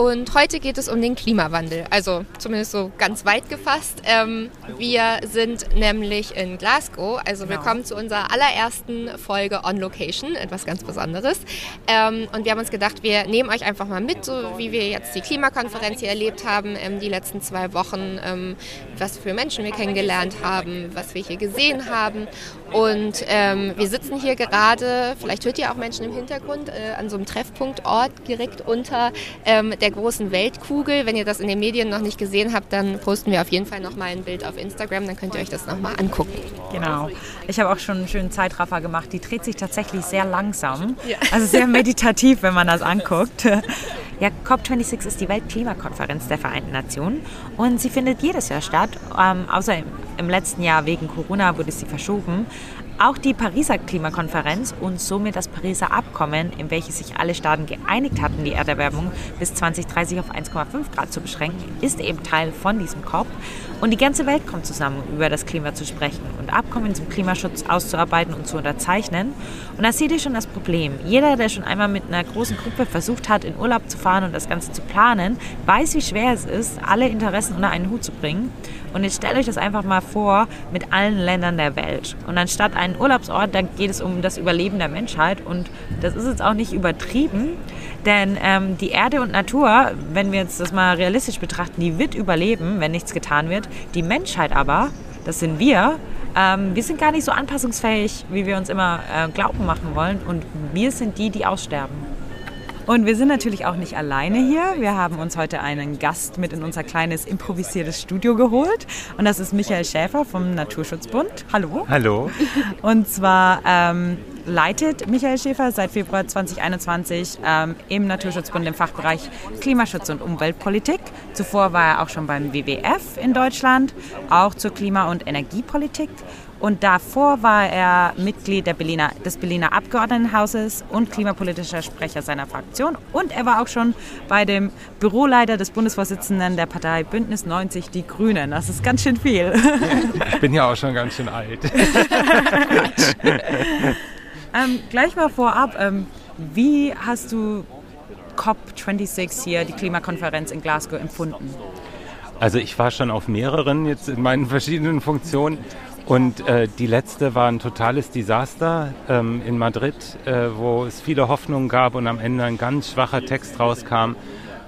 Und heute geht es um den Klimawandel, also zumindest so ganz weit gefasst. Ähm, wir sind nämlich in Glasgow, also genau. willkommen zu unserer allerersten Folge On Location, etwas ganz Besonderes. Ähm, und wir haben uns gedacht, wir nehmen euch einfach mal mit, so wie wir jetzt die Klimakonferenz hier erlebt haben, ähm, die letzten zwei Wochen, ähm, was für Menschen wir kennengelernt haben, was wir hier gesehen haben. Und ähm, wir sitzen hier gerade, vielleicht hört ihr auch Menschen im Hintergrund, äh, an so einem Treffpunktort direkt unter ähm, der großen Weltkugel. Wenn ihr das in den Medien noch nicht gesehen habt, dann posten wir auf jeden Fall nochmal ein Bild auf Instagram, dann könnt ihr euch das nochmal angucken. Genau. Ich habe auch schon einen schönen Zeitraffer gemacht. Die dreht sich tatsächlich sehr langsam. Ja. Also sehr meditativ, wenn man das anguckt. Ja, COP26 ist die Weltklimakonferenz der Vereinten Nationen und sie findet jedes Jahr statt, ähm, außer im, im letzten Jahr wegen Corona wurde sie verschoben. Auch die Pariser Klimakonferenz und somit das Pariser Abkommen, in welches sich alle Staaten geeinigt hatten, die Erderwärmung bis 2030 auf 1,5 Grad zu beschränken, ist eben Teil von diesem COP. Und die ganze Welt kommt zusammen, um über das Klima zu sprechen und Abkommen zum Klimaschutz auszuarbeiten und zu unterzeichnen. Und da seht ihr schon das Problem. Jeder, der schon einmal mit einer großen Gruppe versucht hat, in Urlaub zu fahren und das Ganze zu planen, weiß, wie schwer es ist, alle Interessen unter einen Hut zu bringen. Und jetzt stellt euch das einfach mal vor mit allen Ländern der Welt. Und anstatt einen Urlaubsort, dann geht es um das Überleben der Menschheit. Und das ist jetzt auch nicht übertrieben, denn ähm, die Erde und Natur, wenn wir jetzt das mal realistisch betrachten, die wird überleben, wenn nichts getan wird. Die Menschheit aber, das sind wir, ähm, wir sind gar nicht so anpassungsfähig, wie wir uns immer äh, glauben machen wollen. Und wir sind die, die aussterben. Und wir sind natürlich auch nicht alleine hier. Wir haben uns heute einen Gast mit in unser kleines improvisiertes Studio geholt. Und das ist Michael Schäfer vom Naturschutzbund. Hallo. Hallo. Und zwar ähm, leitet Michael Schäfer seit Februar 2021 ähm, im Naturschutzbund im Fachbereich Klimaschutz und Umweltpolitik. Zuvor war er auch schon beim WWF in Deutschland, auch zur Klima- und Energiepolitik. Und davor war er Mitglied Berliner, des Berliner Abgeordnetenhauses und klimapolitischer Sprecher seiner Fraktion. Und er war auch schon bei dem Büroleiter des Bundesvorsitzenden der Partei Bündnis 90 Die Grünen. Das ist ganz schön viel. Ich bin ja auch schon ganz schön alt. ähm, gleich mal vorab, ähm, wie hast du COP26 hier, die Klimakonferenz in Glasgow, empfunden? Also ich war schon auf mehreren jetzt in meinen verschiedenen Funktionen und äh, die letzte war ein totales Desaster ähm, in Madrid, äh, wo es viele Hoffnungen gab und am Ende ein ganz schwacher Text rauskam.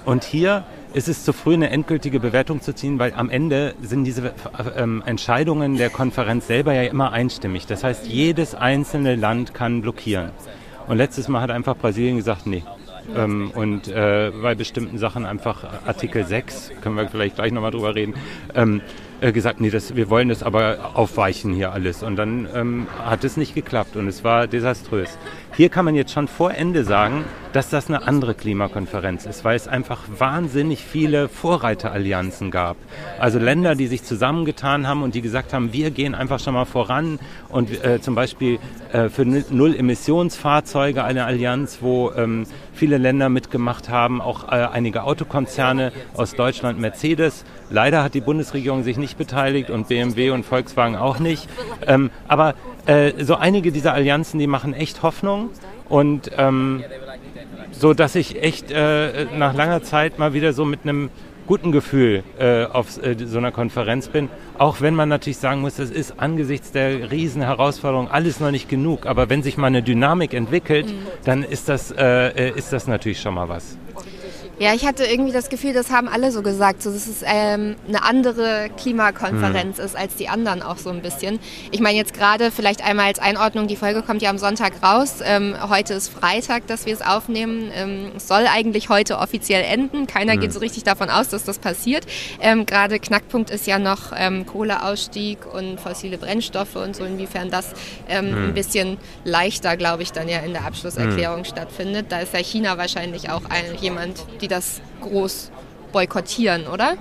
Und hier ist es zu früh, eine endgültige Bewertung zu ziehen, weil am Ende sind diese äh, ähm, Entscheidungen der Konferenz selber ja immer einstimmig. Das heißt, jedes einzelne Land kann blockieren. Und letztes Mal hat einfach Brasilien gesagt, nee, ähm, und äh, bei bestimmten Sachen einfach Artikel 6, können wir vielleicht gleich nochmal drüber reden, ähm, äh, gesagt, nee, das, wir wollen das aber aufweichen hier alles. Und dann ähm, hat es nicht geklappt und es war desaströs. Hier kann man jetzt schon vor Ende sagen, dass das eine andere Klimakonferenz ist, weil es einfach wahnsinnig viele Vorreiterallianzen gab. Also Länder, die sich zusammengetan haben und die gesagt haben, wir gehen einfach schon mal voran und äh, zum Beispiel äh, für Null-Emissionsfahrzeuge eine Allianz, wo ähm, viele Länder mitgemacht haben, auch äh, einige Autokonzerne aus Deutschland, Mercedes. Leider hat die Bundesregierung sich nicht beteiligt und BMW und Volkswagen auch nicht. Ähm, aber äh, so einige dieser Allianzen, die machen echt Hoffnung und ähm, so, dass ich echt äh, nach langer Zeit mal wieder so mit einem guten Gefühl äh, auf äh, so einer Konferenz bin. Auch wenn man natürlich sagen muss, das ist angesichts der riesen Herausforderung alles noch nicht genug. Aber wenn sich mal eine Dynamik entwickelt, mhm. dann ist das, äh, äh ist das natürlich schon mal was. Ja, ich hatte irgendwie das Gefühl, das haben alle so gesagt, so dass es ähm, eine andere Klimakonferenz hm. ist als die anderen auch so ein bisschen. Ich meine jetzt gerade vielleicht einmal als Einordnung, die Folge kommt ja am Sonntag raus. Ähm, heute ist Freitag, dass wir es aufnehmen. Ähm, es soll eigentlich heute offiziell enden. Keiner hm. geht so richtig davon aus, dass das passiert. Ähm, gerade Knackpunkt ist ja noch ähm, Kohleausstieg und fossile Brennstoffe und so, inwiefern das hm. ein bisschen leichter, glaube ich, dann ja in der Abschlusserklärung hm. stattfindet. Da ist ja China wahrscheinlich auch ein, jemand, die das groß boykottieren, oder?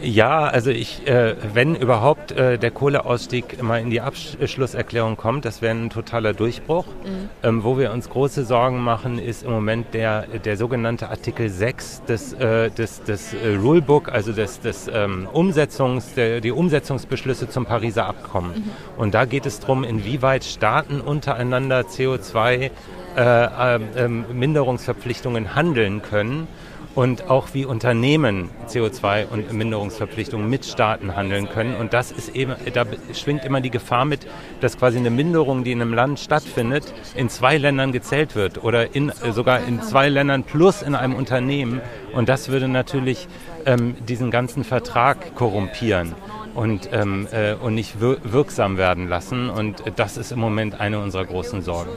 Ja, also ich, äh, wenn überhaupt äh, der Kohleausstieg mal in die Abschlusserklärung kommt, das wäre ein totaler Durchbruch. Mhm. Ähm, wo wir uns große Sorgen machen, ist im Moment der, der sogenannte Artikel 6 des, äh, des, des äh, Rulebook, also des, des ähm, Umsetzungs, der, die Umsetzungsbeschlüsse zum Pariser Abkommen. Mhm. Und da geht es darum, inwieweit Staaten untereinander CO2 äh, äh, Minderungsverpflichtungen handeln können und auch wie Unternehmen CO2 und Minderungsverpflichtungen mit Staaten handeln können. Und das ist eben, da schwingt immer die Gefahr mit, dass quasi eine Minderung, die in einem Land stattfindet, in zwei Ländern gezählt wird oder in, äh, sogar in zwei Ländern plus in einem Unternehmen. Und das würde natürlich ähm, diesen ganzen Vertrag korrumpieren und, ähm, äh, und nicht wir wirksam werden lassen. Und das ist im Moment eine unserer großen Sorgen.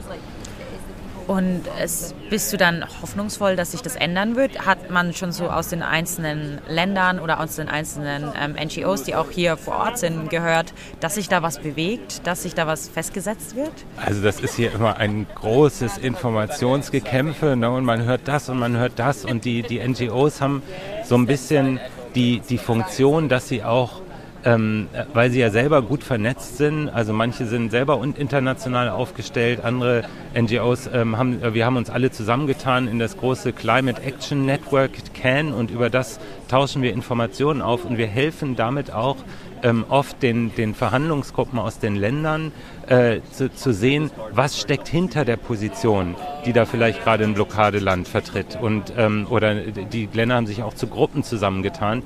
Und es, bist du dann hoffnungsvoll, dass sich das ändern wird? Hat man schon so aus den einzelnen Ländern oder aus den einzelnen ähm, NGOs, die auch hier vor Ort sind, gehört, dass sich da was bewegt, dass sich da was festgesetzt wird? Also das ist hier immer ein großes Informationsgekämpfe ne? und man hört das und man hört das und die, die NGOs haben so ein bisschen die, die Funktion, dass sie auch ähm, weil sie ja selber gut vernetzt sind. Also manche sind selber international aufgestellt, andere NGOs ähm, haben, äh, wir haben uns alle zusammengetan in das große Climate Action Network CAN und über das tauschen wir Informationen auf und wir helfen damit auch ähm, oft den, den Verhandlungsgruppen aus den Ländern äh, zu, zu sehen, was steckt hinter der Position, die da vielleicht gerade ein Blockadeland vertritt. Und, ähm, oder die Länder haben sich auch zu Gruppen zusammengetan,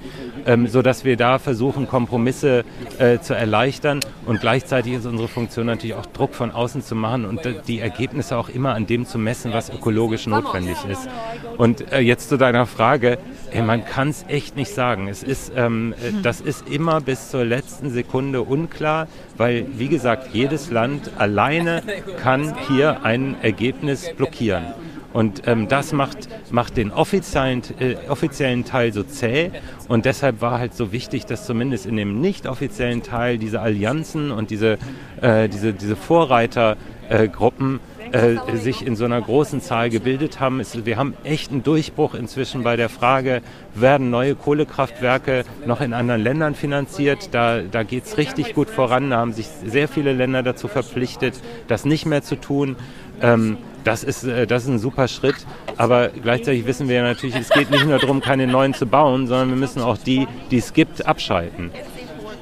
ähm, sodass wir da versuchen, Kompromisse äh, zu erleichtern. Und gleichzeitig ist unsere Funktion natürlich auch Druck von außen zu machen und die Ergebnisse auch immer an dem zu messen, was ökologisch notwendig ist. Und äh, jetzt zu deiner Frage, Ey, man kann es echt nicht sagen. Es ist, ähm, äh, das ist immer bis zur letzten Sekunde unklar, weil, wie gesagt, jedes Land alleine kann hier ein Ergebnis blockieren. Und ähm, das macht, macht den offiziellen, äh, offiziellen Teil so zäh. Und deshalb war halt so wichtig, dass zumindest in dem nicht offiziellen Teil diese Allianzen und diese, äh, diese, diese Vorreitergruppen äh, äh, sich in so einer großen Zahl gebildet haben. Es, wir haben echt einen Durchbruch inzwischen bei der Frage, werden neue Kohlekraftwerke noch in anderen Ländern finanziert? Da, da geht es richtig gut voran. Da haben sich sehr viele Länder dazu verpflichtet, das nicht mehr zu tun. Ähm, das ist, äh, das ist ein super Schritt. Aber gleichzeitig wissen wir natürlich, es geht nicht nur darum, keine neuen zu bauen, sondern wir müssen auch die, die es gibt, abschalten.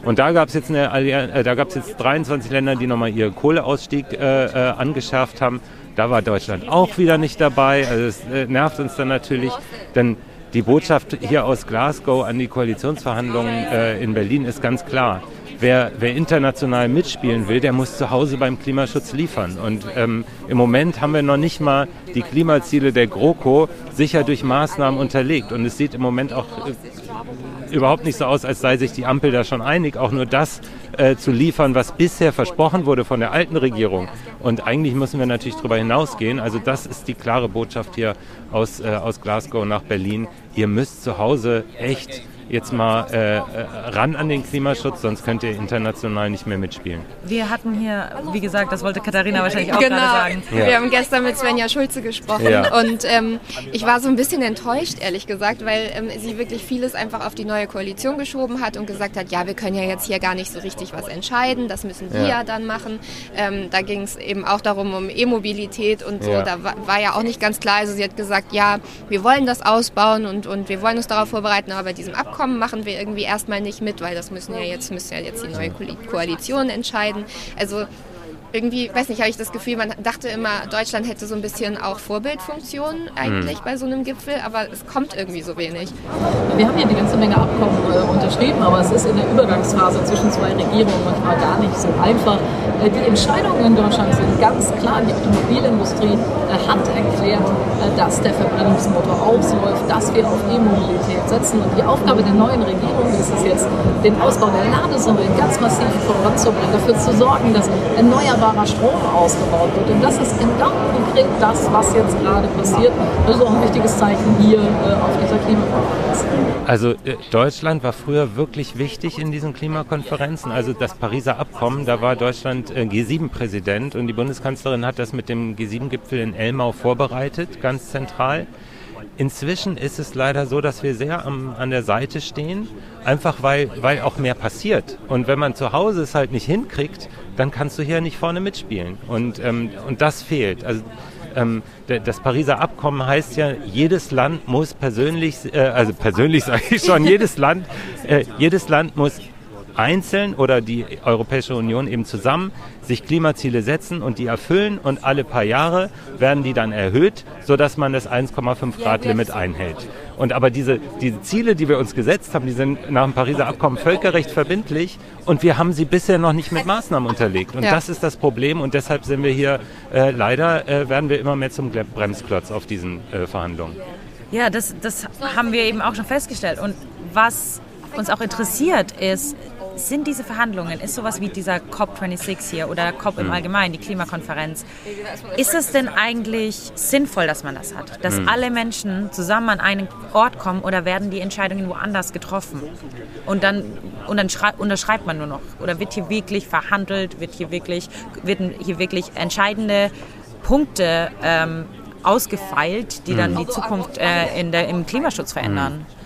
Und da gab es jetzt, äh, jetzt 23 Länder, die nochmal ihren Kohleausstieg äh, äh, angeschärft haben. Da war Deutschland auch wieder nicht dabei. Also es äh, nervt uns dann natürlich, denn die Botschaft hier aus Glasgow an die Koalitionsverhandlungen äh, in Berlin ist ganz klar. Wer, wer, international mitspielen will, der muss zu Hause beim Klimaschutz liefern. Und ähm, im Moment haben wir noch nicht mal die Klimaziele der GroKo sicher durch Maßnahmen unterlegt. Und es sieht im Moment auch äh, überhaupt nicht so aus, als sei sich die Ampel da schon einig, auch nur das äh, zu liefern, was bisher versprochen wurde von der alten Regierung. Und eigentlich müssen wir natürlich darüber hinausgehen. Also das ist die klare Botschaft hier aus, äh, aus Glasgow nach Berlin. Ihr müsst zu Hause echt jetzt mal äh, äh, ran an den Klimaschutz, sonst könnt ihr international nicht mehr mitspielen. Wir hatten hier, wie gesagt, das wollte Katharina wahrscheinlich auch genau. gerade sagen. Ja. Wir haben gestern mit Svenja Schulze gesprochen ja. und ähm, ich war so ein bisschen enttäuscht, ehrlich gesagt, weil ähm, sie wirklich vieles einfach auf die neue Koalition geschoben hat und gesagt hat, ja, wir können ja jetzt hier gar nicht so richtig was entscheiden, das müssen wir ja, ja dann machen. Ähm, da ging es eben auch darum, um E-Mobilität und so, da war, war, ja auch nicht ganz klar, also sie hat gesagt, ja, wir wollen das ausbauen und, und wir wollen uns darauf vorbereiten, aber bei diesem Abkommen Abkommen machen wir irgendwie erstmal nicht mit, weil das müssen ja jetzt, müssen ja jetzt die neue Koalition entscheiden. Also irgendwie, weiß nicht, habe ich das Gefühl, man dachte immer, Deutschland hätte so ein bisschen auch Vorbildfunktion eigentlich mhm. bei so einem Gipfel, aber es kommt irgendwie so wenig. Wir haben hier eine ganze Menge Abkommen äh, unterschrieben, aber es ist in der Übergangsphase zwischen zwei Regierungen manchmal gar nicht so einfach. Äh, die Entscheidungen in Deutschland sind ganz klar. Die Automobilindustrie äh, hat erklärt, äh, dass der Verbrennungsmotor ausläuft, dass wir auf E-Mobilität setzen. Und die Aufgabe der neuen Regierung ist es jetzt, den Ausbau der Ladesäulen ganz massiv voranzubringen, dafür zu sorgen, dass erneuerbare erneuerbarer Strom ausgebaut wird. Und das ist genau konkret das, was jetzt gerade passiert. Das ist auch ein wichtiges Zeichen hier äh, auf dieser Klimakonferenz. Also äh, Deutschland war früher wirklich wichtig in diesen Klimakonferenzen. Also das Pariser Abkommen, da war Deutschland äh, G7-Präsident und die Bundeskanzlerin hat das mit dem G7-Gipfel in Elmau vorbereitet, ganz zentral. Inzwischen ist es leider so, dass wir sehr am, an der Seite stehen, einfach weil, weil auch mehr passiert. Und wenn man zu Hause es halt nicht hinkriegt, dann kannst du hier nicht vorne mitspielen. Und, ähm, und das fehlt. Also ähm, das Pariser Abkommen heißt ja, jedes Land muss persönlich, äh, also persönlich sage ich schon, jedes Land, äh, jedes Land muss einzeln oder die Europäische Union eben zusammen sich Klimaziele setzen und die erfüllen und alle paar Jahre werden die dann erhöht, sodass man das 1,5 Grad Limit einhält. Und aber diese, diese Ziele, die wir uns gesetzt haben, die sind nach dem Pariser Abkommen völkerrecht verbindlich und wir haben sie bisher noch nicht mit Maßnahmen unterlegt. Und ja. das ist das Problem und deshalb sind wir hier, äh, leider äh, werden wir immer mehr zum Bremsklotz auf diesen äh, Verhandlungen. Ja, das, das haben wir eben auch schon festgestellt. Und was uns auch interessiert ist, sind diese Verhandlungen, ist sowas wie dieser COP26 hier oder COP im mhm. Allgemeinen, die Klimakonferenz, ist es denn eigentlich sinnvoll, dass man das hat? Dass mhm. alle Menschen zusammen an einen Ort kommen oder werden die Entscheidungen woanders getroffen? Und dann, und dann unterschreibt man nur noch? Oder wird hier wirklich verhandelt, wird hier wirklich, werden hier wirklich entscheidende Punkte ähm, ausgefeilt, die dann mhm. die Zukunft äh, in der, im Klimaschutz verändern? Mhm.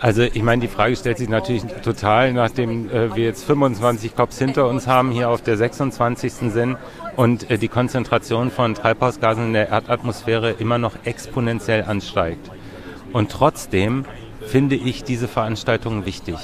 Also ich meine, die Frage stellt sich natürlich total, nachdem äh, wir jetzt 25 COPs hinter uns haben, hier auf der 26. sind und äh, die Konzentration von Treibhausgasen in der Erdatmosphäre immer noch exponentiell ansteigt. Und trotzdem finde ich diese Veranstaltungen wichtig.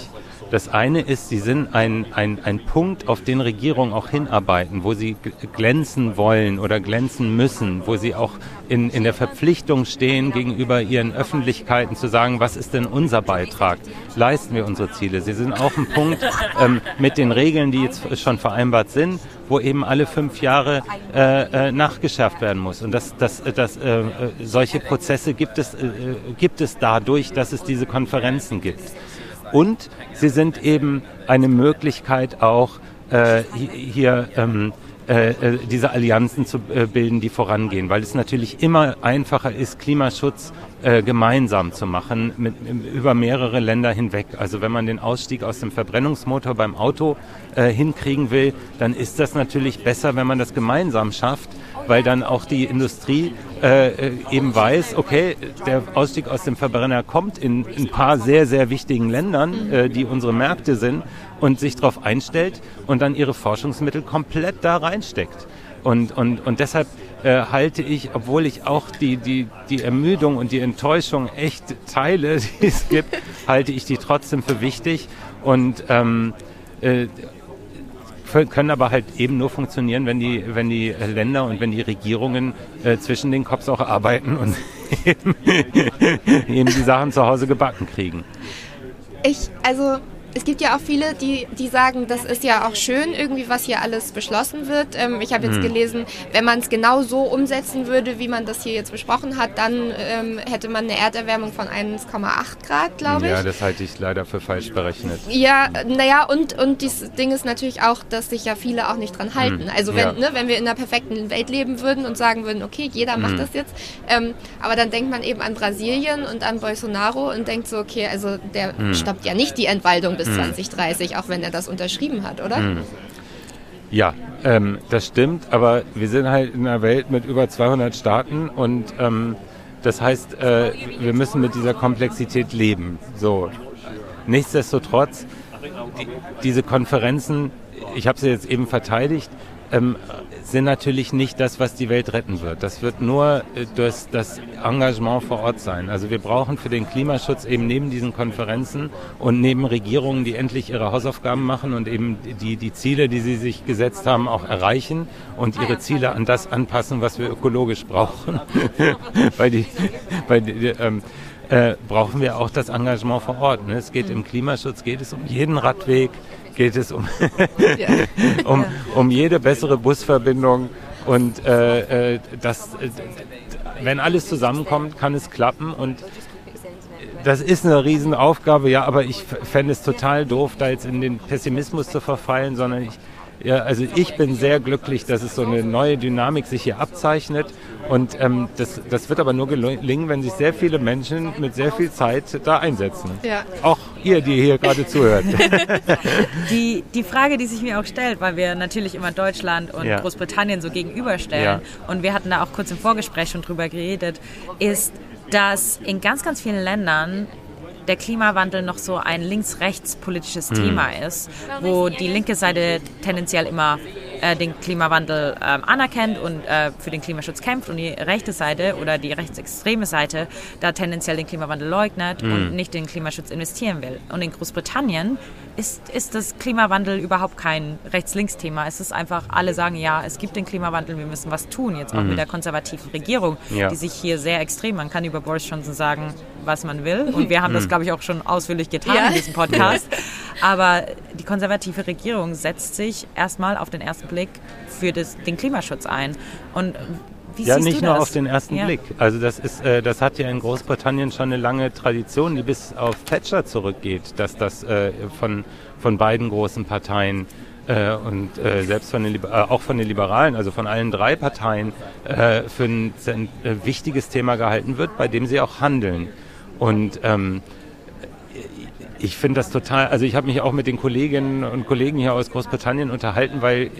Das eine ist, sie sind ein, ein, ein Punkt, auf den Regierungen auch hinarbeiten, wo sie glänzen wollen oder glänzen müssen, wo sie auch in, in der Verpflichtung stehen, gegenüber ihren Öffentlichkeiten zu sagen, was ist denn unser Beitrag? Leisten wir unsere Ziele? Sie sind auch ein Punkt ähm, mit den Regeln, die jetzt schon vereinbart sind, wo eben alle fünf Jahre äh, äh, nachgeschärft werden muss. Und das, das, das, äh, solche Prozesse gibt es, äh, gibt es dadurch, dass es diese Konferenzen gibt. Und sie sind eben eine Möglichkeit auch äh, hier ähm, äh, äh, diese Allianzen zu äh, bilden, die vorangehen, weil es natürlich immer einfacher ist, Klimaschutz äh, gemeinsam zu machen, mit, über mehrere Länder hinweg. Also wenn man den Ausstieg aus dem Verbrennungsmotor beim Auto äh, hinkriegen will, dann ist das natürlich besser, wenn man das gemeinsam schafft, weil dann auch die Industrie äh, eben weiß, okay, der Ausstieg aus dem Verbrenner kommt in ein paar sehr, sehr wichtigen Ländern, äh, die unsere Märkte sind, und sich darauf einstellt und dann ihre Forschungsmittel komplett da reinsteckt. Und, und, und deshalb äh, halte ich, obwohl ich auch die, die, die Ermüdung und die Enttäuschung echt teile, die es gibt, halte ich die trotzdem für wichtig. Und ähm, äh, können aber halt eben nur funktionieren, wenn die, wenn die Länder und wenn die Regierungen äh, zwischen den Cops auch arbeiten und eben, eben die Sachen zu Hause gebacken kriegen. Ich, also es gibt ja auch viele, die, die sagen, das ist ja auch schön, irgendwie, was hier alles beschlossen wird. Ähm, ich habe jetzt hm. gelesen, wenn man es genau so umsetzen würde, wie man das hier jetzt besprochen hat, dann ähm, hätte man eine Erderwärmung von 1,8 Grad, glaube ich. Ja, das halte ich leider für falsch berechnet. Ja, naja, und, und das Ding ist natürlich auch, dass sich ja viele auch nicht dran halten. Hm. Also wenn, ja. ne, wenn wir in einer perfekten Welt leben würden und sagen würden, okay, jeder macht hm. das jetzt, ähm, aber dann denkt man eben an Brasilien und an Bolsonaro und denkt so, okay, also der hm. stoppt ja nicht die Entwaldung bis 2030, hm. auch wenn er das unterschrieben hat, oder? Hm. Ja, ähm, das stimmt, aber wir sind halt in einer Welt mit über 200 Staaten und ähm, das heißt, äh, wir müssen mit dieser Komplexität leben. So. Nichtsdestotrotz, die, diese Konferenzen, ich habe sie jetzt eben verteidigt, ähm, sind natürlich nicht das, was die Welt retten wird. Das wird nur äh, durch das Engagement vor Ort sein. Also wir brauchen für den Klimaschutz eben neben diesen Konferenzen und neben Regierungen, die endlich ihre Hausaufgaben machen und eben die, die Ziele, die sie sich gesetzt haben, auch erreichen und ihre Ziele an das anpassen, was wir ökologisch brauchen. weil die, weil die, ähm, äh, brauchen wir auch das Engagement vor Ort. Ne? Es geht im Klimaschutz, geht es um jeden Radweg, geht es um, um, um jede bessere Busverbindung. Und äh, äh, das, äh, wenn alles zusammenkommt, kann es klappen. Und das ist eine Riesenaufgabe, ja, aber ich fände es total doof, da jetzt in den Pessimismus zu verfallen, sondern ich, ja, also ich bin sehr glücklich, dass es so eine neue Dynamik sich hier abzeichnet. Und ähm, das, das wird aber nur gelingen, wenn sich sehr viele Menschen mit sehr viel Zeit da einsetzen. Ja. Auch ihr, die hier gerade zuhört. Die, die Frage, die sich mir auch stellt, weil wir natürlich immer Deutschland und ja. Großbritannien so gegenüberstellen, ja. und wir hatten da auch kurz im Vorgespräch schon drüber geredet, ist, dass in ganz, ganz vielen Ländern der Klimawandel noch so ein links-rechts politisches Hm. Thema ist, wo die linke Seite tendenziell immer äh, den Klimawandel ähm, anerkennt und äh, für den Klimaschutz kämpft und die rechte Seite oder die rechtsextreme Seite da tendenziell den Klimawandel leugnet Hm. und nicht in den Klimaschutz investieren will. Und in Großbritannien ist, ist das Klimawandel überhaupt kein Rechts-Links-Thema. Es ist einfach, alle sagen, ja, es gibt den Klimawandel, wir müssen was tun. Jetzt auch mit der konservativen Regierung, Ja. die sich hier sehr extrem, man kann über Boris Johnson sagen, was man will. Und wir haben das, glaube ich, auch schon ausführlich getan Ja. in diesem Podcast. Aber die konservative Regierung setzt sich erstmal auf den ersten Blick für das, den Klimaschutz ein. Und wie Ja, nicht nur auf den ersten Ja. Blick. Also das ist, äh, das hat ja in Großbritannien schon eine lange Tradition, die bis auf Thatcher zurückgeht, dass das äh, von, von beiden großen Parteien äh, und äh, selbst von den, Liber- äh, auch von den Liberalen, also von allen drei Parteien, äh, für ein, ein äh, wichtiges Thema gehalten wird, bei dem sie auch handeln. Und ähm, ich finde das total, also ich habe mich auch mit den Kolleginnen und Kollegen hier aus Großbritannien unterhalten, weil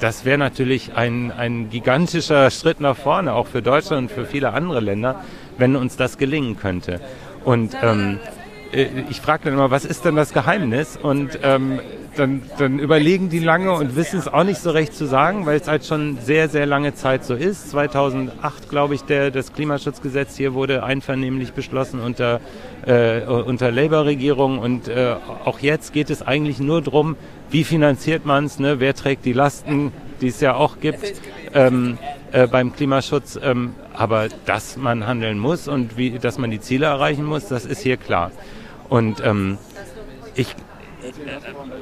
das wäre natürlich ein, ein gigantischer Schritt nach vorne, auch für Deutschland und für viele andere Länder, wenn uns das gelingen könnte. Und ähm, äh, ich frage dann immer, was ist denn das Geheimnis? Und ähm, dann, dann überlegen die lange und wissen es auch nicht so recht zu sagen, weil es halt schon sehr, sehr lange Zeit so ist. 2008, glaube ich, der, das Klimaschutzgesetz hier wurde einvernehmlich beschlossen unter, äh, unter Labour-Regierung. Und äh, auch jetzt geht es eigentlich nur darum, wie finanziert man es, ne? wer trägt die Lasten, die es ja auch gibt ähm, äh, beim Klimaschutz. Ähm, aber dass man handeln muss und wie, dass man die Ziele erreichen muss, das ist hier klar. Und ähm, ich,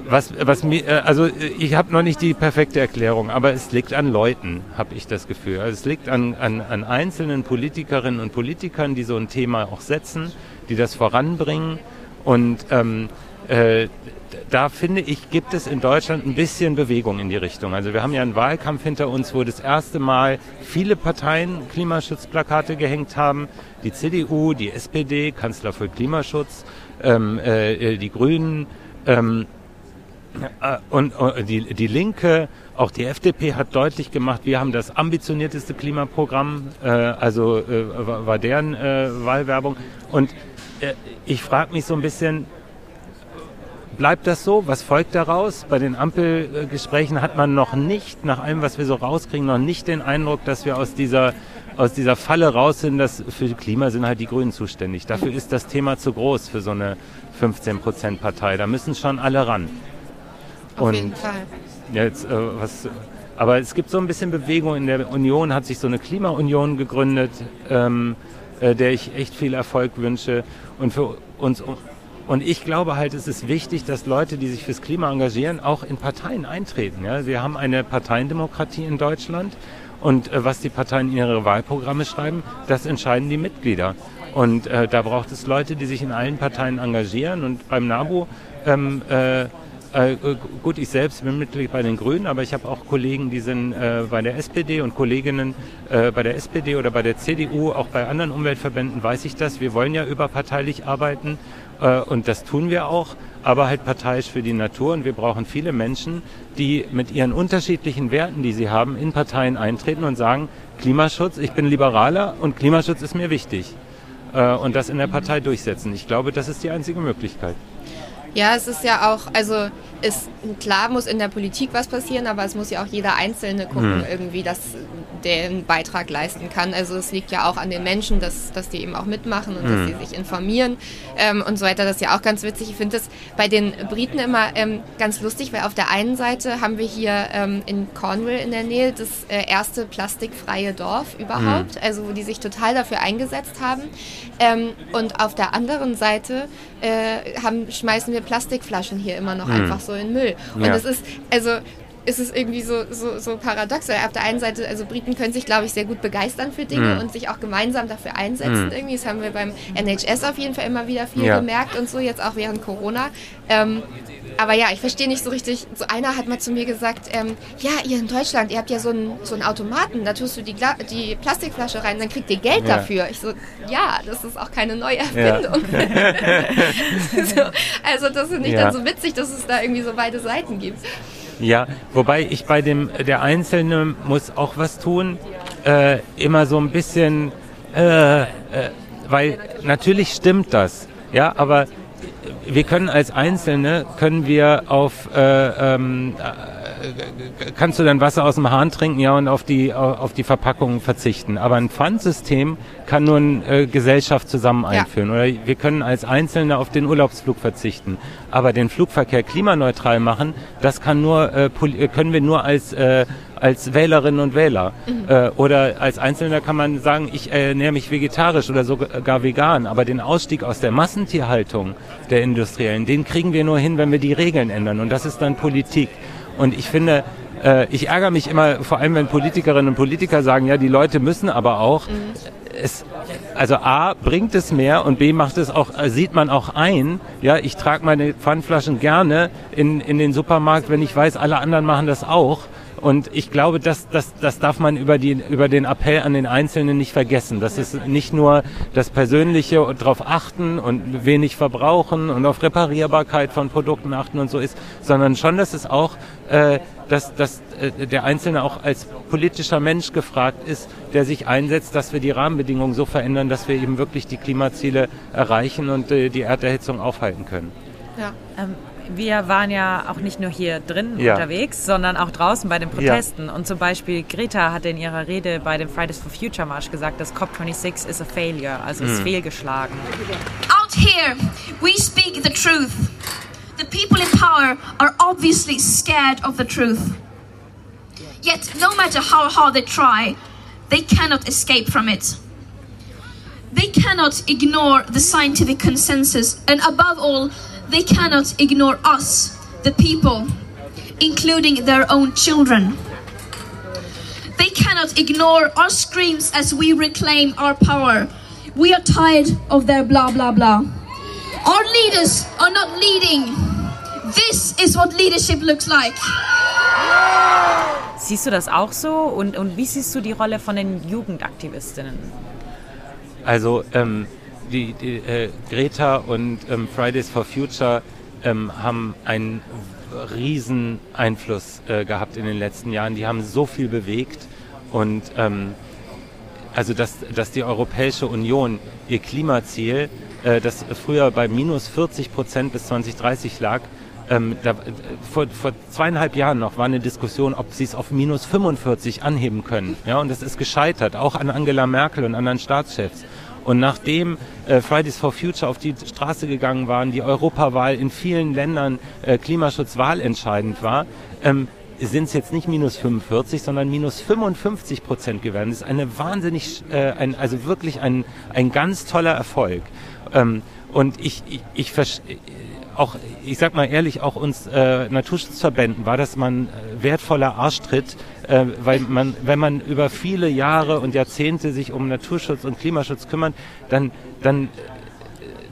was, was mir, äh, also ich habe noch nicht die perfekte Erklärung, aber es liegt an Leuten, habe ich das Gefühl. Also es liegt an, an, an einzelnen Politikerinnen und Politikern, die so ein Thema auch setzen, die das voranbringen. Und ähm, äh, da finde ich, gibt es in Deutschland ein bisschen Bewegung in die Richtung. Also wir haben ja einen Wahlkampf hinter uns, wo das erste Mal viele Parteien Klimaschutzplakate gehängt haben. Die CDU, die SPD, Kanzler für Klimaschutz, ähm, äh, die Grünen, ähm, äh, und äh, die, die Linke, auch die FDP hat deutlich gemacht, wir haben das ambitionierteste Klimaprogramm, äh, also äh, war, war deren äh, Wahlwerbung. Und äh, ich frage mich so ein bisschen, bleibt das so? Was folgt daraus? Bei den Ampelgesprächen hat man noch nicht, nach allem, was wir so rauskriegen, noch nicht den Eindruck, dass wir aus dieser aus dieser Falle raus sind, dass für Klima sind halt die Grünen zuständig. Dafür ist das Thema zu groß für so eine 15-Prozent-Partei. Da müssen schon alle ran. Auf jeden Fall. Jetzt, äh, was, aber es gibt so ein bisschen Bewegung in der Union, hat sich so eine Klimaunion gegründet, ähm, äh, der ich echt viel Erfolg wünsche. Und für uns und ich glaube halt, es ist wichtig, dass Leute, die sich fürs Klima engagieren, auch in Parteien eintreten. Ja? Wir haben eine Parteiendemokratie in Deutschland und äh, was die Parteien in ihre Wahlprogramme schreiben, das entscheiden die Mitglieder. Und äh, da braucht es Leute, die sich in allen Parteien engagieren. Und beim NABU ähm, äh, äh, gut, ich selbst bin Mitglied bei den Grünen, aber ich habe auch Kollegen, die sind äh, bei der SPD und Kolleginnen äh, bei der SPD oder bei der CDU, auch bei anderen Umweltverbänden weiß ich das. Wir wollen ja überparteilich arbeiten und das tun wir auch, aber halt parteiisch für die Natur. Und wir brauchen viele Menschen, die mit ihren unterschiedlichen Werten, die sie haben, in Parteien eintreten und sagen, Klimaschutz, ich bin Liberaler und Klimaschutz ist mir wichtig. Äh, und das in der Partei durchsetzen. Ich glaube, das ist die einzige Möglichkeit. Ja, es ist ja auch, also ist klar muss in der Politik was passieren, aber es muss ja auch jeder Einzelne gucken, Hm. irgendwie, dass der einen Beitrag leisten kann. Also es liegt ja auch an den Menschen, dass, dass die eben auch mitmachen und Hm. dass sie sich informieren ähm, und so weiter. Das ist ja auch ganz witzig. Ich finde das bei den Briten immer ähm, ganz lustig, weil auf der einen Seite haben wir hier ähm, in Cornwall in der Nähe das äh, erste plastikfreie Dorf überhaupt, also wo die sich total dafür eingesetzt haben. Ähm, und auf der anderen Seite äh, haben, schmeißen wir Plastikflaschen hier immer noch einfach so in Müll. Und Ja. es ist, also ist es irgendwie so, so, so paradox, weil auf der einen Seite, also Briten können sich, glaube ich, sehr gut begeistern für Dinge und sich auch gemeinsam dafür einsetzen irgendwie. Das haben wir beim NHS auf jeden Fall immer wieder viel Ja. gemerkt und so, jetzt auch während Corona. Ähm, aber ja, ich verstehe nicht so richtig. So einer hat mal zu mir gesagt, ähm, ja, ihr in Deutschland, ihr habt ja so einen, so einen Automaten, da tust du die, Gla die Plastikflasche rein, dann kriegt ihr Geld Ja. dafür. Ich so, ja, das ist auch keine neue Erfindung. so, also das finde ich Ja. dann so witzig, dass es da irgendwie so beide Seiten gibt. Ja, wobei ich bei dem, der Einzelne muss auch was tun, äh, immer so ein bisschen, äh, äh, weil natürlich stimmt das, ja, aber wir können als Einzelne, können wir auf, äh, ähm, äh, kannst du dann Wasser aus dem Hahn trinken, ja, und auf die, auf die Verpackungen verzichten. Aber ein Pfandsystem kann nur eine äh, Gesellschaft zusammen einführen. Ja. Oder wir können als Einzelne auf den Urlaubsflug verzichten. Aber den Flugverkehr klimaneutral machen, das kann nur, äh, können wir nur als äh, als Wählerinnen und Wähler. Mhm. Äh, oder als Einzelner kann man sagen, ich ernähre mich vegetarisch oder sogar vegan. Aber den Ausstieg aus der Massentierhaltung der Industriellen, den kriegen wir nur hin, wenn wir die Regeln ändern. Und das ist dann Politik. Und ich finde, äh, ich ärgere mich immer, vor allem wenn Politikerinnen und Politiker sagen, ja, die Leute müssen aber auch. Mhm. Es, also A, bringt es mehr und B, macht es auch, äh, sieht man auch ein, ja, ich trage meine Pfandflaschen gerne in, in den Supermarkt, wenn ich weiß, alle anderen machen das auch. Und ich glaube, das, das, das darf man über, die, über den Appell an den Einzelnen nicht vergessen. Das ist nicht nur das Persönliche und darauf achten und wenig verbrauchen und auf Reparierbarkeit von Produkten achten und so ist, sondern schon, dass es auch, äh, dass, dass äh, der Einzelne auch als politischer Mensch gefragt ist, der sich einsetzt, dass wir die Rahmenbedingungen so verändern, dass wir eben wirklich die Klimaziele erreichen und äh, die Erderhitzung aufhalten können. Ja. Ähm wir waren ja auch nicht nur hier drin ja. unterwegs, sondern auch draußen bei den Protesten. Ja. Und zum Beispiel Greta hatte in ihrer Rede bei dem Fridays for Future Marsch gesagt, dass COP26 is a failure, also ist mhm. fehlgeschlagen. Out here, we speak the truth. The people in power are obviously scared of the truth. Yet, no matter how hard they try, they cannot escape from it. They cannot ignore the scientific consensus, and above all, they cannot ignore us, the people, including their own children. They cannot ignore our screams as we reclaim our power. We are tired of their blah blah blah. Our leaders are not leading. This is what leadership looks like. Siehst du das auch so? Und, und wie siehst du die Rolle von den Jugendaktivistinnen? Also, ähm, die, die äh, Greta und ähm, Fridays for Future ähm, haben einen riesen Einfluss äh, gehabt in den letzten Jahren. Die haben so viel bewegt und ähm, also dass, dass die Europäische Union ihr Klimaziel, äh, das früher bei minus 40 Prozent bis 2030 lag, ähm, da, vor, vor zweieinhalb Jahren noch war eine Diskussion, ob sie es auf minus 45 anheben können. Ja, und das ist gescheitert, auch an Angela Merkel und anderen Staatschefs. Und nachdem äh, Fridays for Future auf die Straße gegangen waren, die Europawahl in vielen Ländern äh, Klimaschutz wahlentscheidend war, ähm, sind es jetzt nicht minus 45, sondern minus 55 Prozent geworden. Das ist eine wahnsinnig, äh, ein, also wirklich ein, ein ganz toller Erfolg. Ähm, und ich, ich, ich auch, ich sag mal ehrlich, auch uns äh, Naturschutzverbänden war das mal ein äh, wertvoller Arschtritt, äh, weil man, wenn man über viele Jahre und Jahrzehnte sich um Naturschutz und Klimaschutz kümmert, dann, dann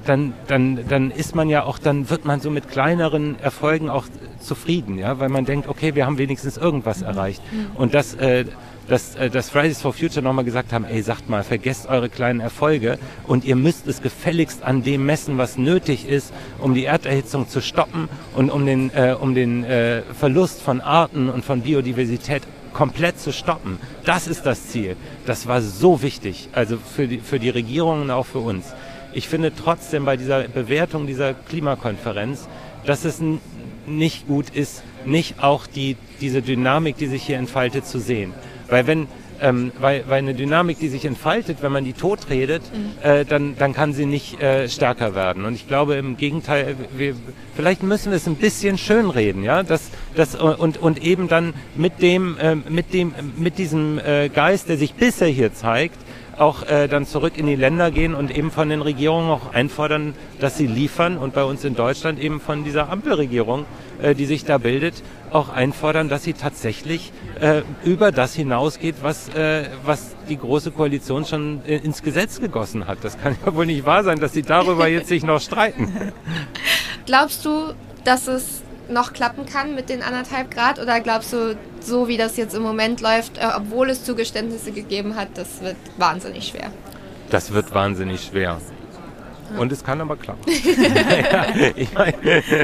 dann, dann, dann ist man ja auch, dann wird man so mit kleineren Erfolgen auch zufrieden, ja, weil man denkt, okay, wir haben wenigstens irgendwas erreicht. Und das, äh, dass, äh, dass Fridays for Future nochmal gesagt haben, ey, sagt mal, vergesst eure kleinen Erfolge und ihr müsst es gefälligst an dem messen, was nötig ist, um die Erderhitzung zu stoppen und um den, äh, um den äh, Verlust von Arten und von Biodiversität komplett zu stoppen. Das ist das Ziel. Das war so wichtig, also für die, für die Regierungen und auch für uns. Ich finde trotzdem bei dieser Bewertung dieser Klimakonferenz, dass es nicht gut ist, nicht auch die, diese Dynamik, die sich hier entfaltet, zu sehen. Weil wenn ähm, weil, weil eine Dynamik, die sich entfaltet, wenn man die tot redet, mhm. äh, dann, dann kann sie nicht äh, stärker werden. Und ich glaube im Gegenteil, wir, vielleicht müssen wir es ein bisschen schönreden, ja, das, das, und, und eben dann mit dem, äh, mit dem, mit diesem äh, Geist, der sich bisher hier zeigt, auch äh, dann zurück in die Länder gehen und eben von den Regierungen auch einfordern, dass sie liefern und bei uns in Deutschland eben von dieser Ampelregierung, äh, die sich da bildet, auch einfordern, dass sie tatsächlich äh, über das hinausgeht, was, äh, was die Große Koalition schon äh, ins Gesetz gegossen hat. Das kann ja wohl nicht wahr sein, dass sie darüber jetzt sich noch streiten. Glaubst du, dass es noch klappen kann mit den anderthalb Grad? Oder glaubst du, so wie das jetzt im Moment läuft, äh, obwohl es Zugeständnisse gegeben hat, das wird wahnsinnig schwer? Das wird wahnsinnig schwer. Und es kann aber klappen. ja, ich meine,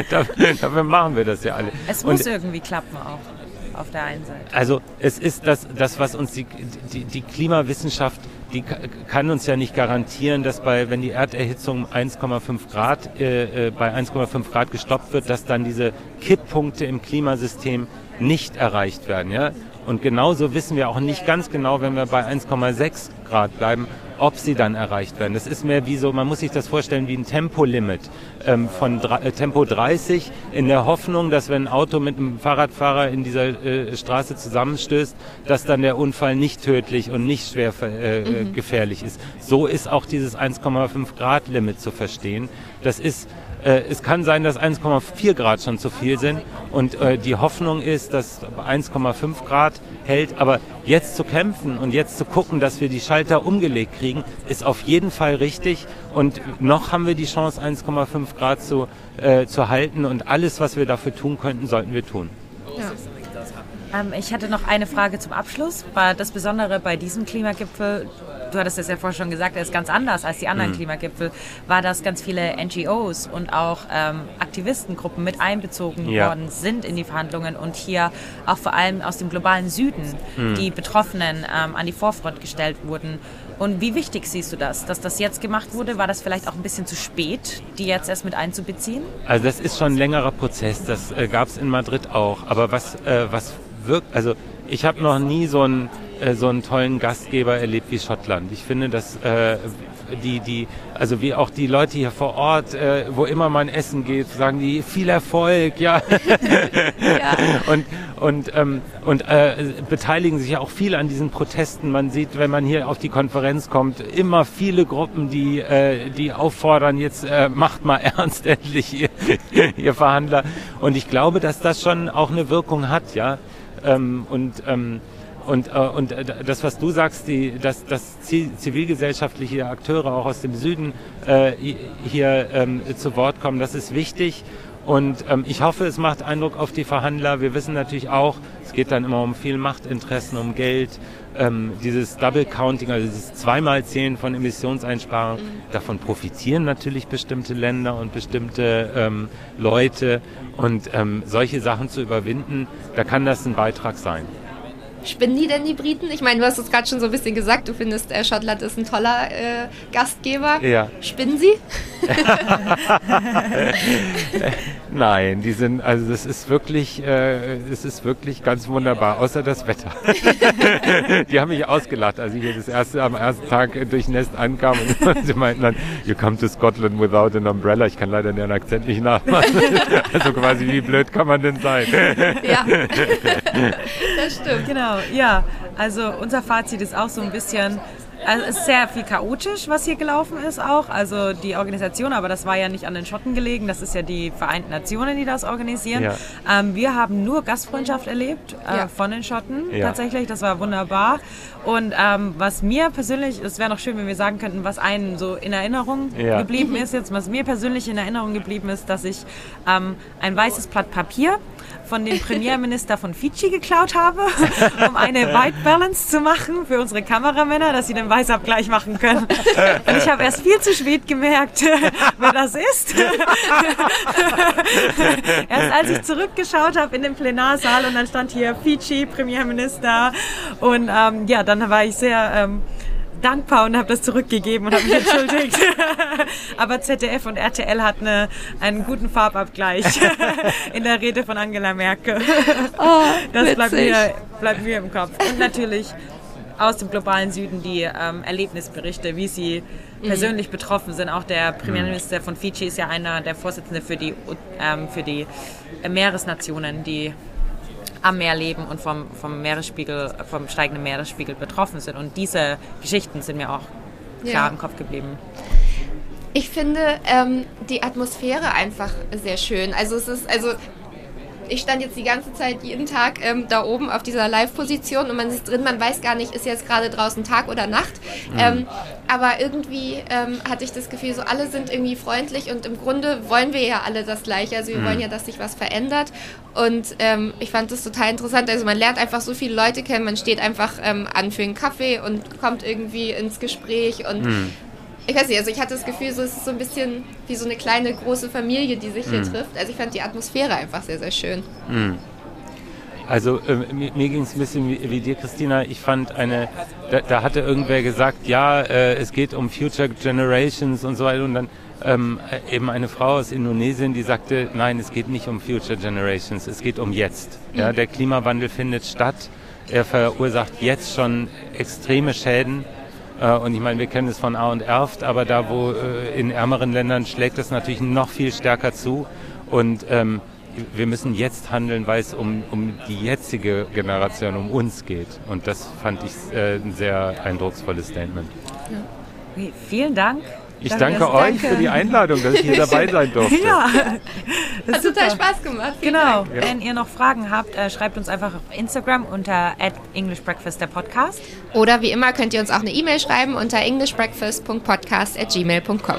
dafür, dafür, machen wir das ja alle. Es muss Und, irgendwie klappen auch auf der einen Seite. Also es ist das, das was uns die, die, die Klimawissenschaft die kann uns ja nicht garantieren, dass bei, wenn die Erderhitzung 1,5 Grad, äh, äh bei 1,5 Grad gestoppt wird, dass dann diese Kipppunkte im Klimasystem nicht erreicht werden. Ja? Und genauso wissen wir auch nicht ganz genau, wenn wir bei 1,6 Grad bleiben, ob sie dann erreicht werden. Das ist mehr wie so, man muss sich das vorstellen wie ein Tempolimit ähm, von äh, Tempo 30 in der Hoffnung, dass wenn ein Auto mit einem Fahrradfahrer in dieser äh, Straße zusammenstößt, dass dann der Unfall nicht tödlich und nicht schwer äh, mhm. gefährlich ist. So ist auch dieses 1,5 Grad Limit zu verstehen. Das ist äh, es kann sein, dass 1,4 Grad schon zu viel sind und äh, die Hoffnung ist, dass 1,5 Grad hält. Aber jetzt zu kämpfen und jetzt zu gucken, dass wir die Schalter umgelegt kriegen, ist auf jeden Fall richtig. Und noch haben wir die Chance, 1,5 Grad zu, äh, zu halten. Und alles, was wir dafür tun könnten, sollten wir tun. Ja. Ähm, ich hatte noch eine Frage zum Abschluss. War das Besondere bei diesem Klimagipfel, du hattest es ja vorher schon gesagt, er ist ganz anders als die anderen mhm. Klimagipfel, war, dass ganz viele NGOs und auch ähm, Aktivistengruppen mit einbezogen ja. worden sind in die Verhandlungen und hier auch vor allem aus dem globalen Süden mhm. die Betroffenen ähm, an die Vorfront gestellt wurden. Und wie wichtig siehst du das, dass das jetzt gemacht wurde? War das vielleicht auch ein bisschen zu spät, die jetzt erst mit einzubeziehen? Also das ist schon ein längerer Prozess, das äh, gab es in Madrid auch. Aber was, äh, was wirkt, also ich habe noch nie so einen, äh, so einen tollen Gastgeber erlebt wie Schottland. Ich finde, dass äh, die, die, also wie auch die Leute hier vor Ort, äh, wo immer man essen geht, sagen die viel Erfolg, ja. ja. Und, und, ähm, und äh, beteiligen sich ja auch viel an diesen Protesten. Man sieht, wenn man hier auf die Konferenz kommt, immer viele Gruppen, die, äh, die auffordern, jetzt äh, macht mal ernst endlich ihr, ihr Verhandler. Und ich glaube, dass das schon auch eine Wirkung hat, ja. Ähm, und ähm, und, äh, und äh, das, was du sagst, die, dass, dass zivilgesellschaftliche Akteure auch aus dem Süden äh, hier ähm, zu Wort kommen, das ist wichtig. Und ähm, ich hoffe, es macht Eindruck auf die Verhandler. Wir wissen natürlich auch, es geht dann immer um viel Machtinteressen, um Geld. Ähm, dieses Double Counting, also dieses zweimal Zählen von Emissionseinsparungen, mhm. davon profitieren natürlich bestimmte Länder und bestimmte ähm, Leute. Und ähm, solche Sachen zu überwinden, da kann das ein Beitrag sein. Spinnen die denn die Briten? Ich meine, du hast es gerade schon so ein bisschen gesagt, du findest, äh, Schottland ist ein toller äh, Gastgeber. Ja. Spinnen sie? Nein, die sind, also das ist wirklich, äh, es ist wirklich ganz wunderbar, außer das Wetter. die haben mich ausgelacht, als ich hier das erste, am ersten Tag durch Nest ankam und sie meinten dann, you come to Scotland without an umbrella. Ich kann leider den Akzent nicht nachmachen. also quasi, wie blöd kann man denn sein? ja, das stimmt. Genau, ja. Also unser Fazit ist auch so ein bisschen, also es ist sehr viel chaotisch, was hier gelaufen ist auch. Also die Organisation, aber das war ja nicht an den Schotten gelegen, das ist ja die Vereinten Nationen, die das organisieren. Ja. Ähm, wir haben nur Gastfreundschaft erlebt äh, ja. von den Schotten ja. tatsächlich. Das war wunderbar. Und ähm, was mir persönlich, es wäre noch schön, wenn wir sagen könnten, was einen so in Erinnerung geblieben ist jetzt, was mir persönlich in Erinnerung geblieben ist, dass ich ähm, ein weißes Blatt Papier von dem Premierminister von Fidschi geklaut habe, um eine White Balance zu machen für unsere Kameramänner, dass sie den Weißabgleich machen können. Und ich habe erst viel zu spät gemerkt, wer das ist. erst als ich zurückgeschaut habe in den Plenarsaal und dann stand hier Fidschi, Premierminister. Und ähm, ja, dann war ich sehr... Ähm, dankbar und habe das zurückgegeben und habe mich entschuldigt. Aber ZDF und RTL hatten eine, einen guten Farbabgleich in der Rede von Angela Merkel. Oh, das bleibt mir, bleibt mir im Kopf. Und natürlich aus dem globalen Süden die ähm, Erlebnisberichte, wie sie mhm. persönlich betroffen sind. Auch der Premierminister von Fiji ist ja einer der Vorsitzenden für die, ähm, für die Meeresnationen, die am Meer leben und vom, vom Meeresspiegel, vom steigenden Meeresspiegel betroffen sind. Und diese Geschichten sind mir auch klar ja. im Kopf geblieben. Ich finde ähm, die Atmosphäre einfach sehr schön. Also es ist, also ich stand jetzt die ganze Zeit jeden Tag ähm, da oben auf dieser Live-Position und man ist drin, man weiß gar nicht, ist jetzt gerade draußen Tag oder Nacht. Mhm. Ähm, aber irgendwie ähm, hatte ich das Gefühl, so alle sind irgendwie freundlich und im Grunde wollen wir ja alle das Gleiche. Also wir mhm. wollen ja, dass sich was verändert. Und ähm, ich fand das total interessant. Also man lernt einfach so viele Leute kennen, man steht einfach ähm, an für einen Kaffee und kommt irgendwie ins Gespräch und mhm ich weiß nicht, also ich hatte das Gefühl, so, es ist so ein bisschen wie so eine kleine, große Familie, die sich hier mm. trifft. Also ich fand die Atmosphäre einfach sehr, sehr schön. Mm. Also äh, mir, mir ging es ein bisschen wie, wie, dir, Christina. Ich fand eine, da, da hatte irgendwer gesagt, ja, äh, es geht um Future Generations und so weiter. Und dann ähm, eben eine Frau aus Indonesien, die sagte, nein, es geht nicht um Future Generations, es geht um jetzt. Ja, mhm. der Klimawandel findet statt. Er verursacht jetzt schon extreme Schäden. Äh, und ich meine, wir kennen es von A und Erft, aber da, wo äh, in ärmeren Ländern schlägt es natürlich noch viel stärker zu. Und ähm, wir müssen jetzt handeln, weil es um, um die jetzige Generation, um uns geht. Und das fand ich äh, ein sehr eindrucksvolles Statement. Ja. Okay, vielen Dank. Ich danke, danke euch danke. für die Einladung, dass ich hier dabei sein durfte. ja, hat total Spaß gemacht. Vielen genau. Ja. Wenn ihr noch Fragen habt, äh, schreibt uns einfach auf Instagram unter @englishbreakfast der Podcast. Oder wie immer könnt ihr uns auch eine E-Mail schreiben unter englishbreakfast.podcast@gmail.com.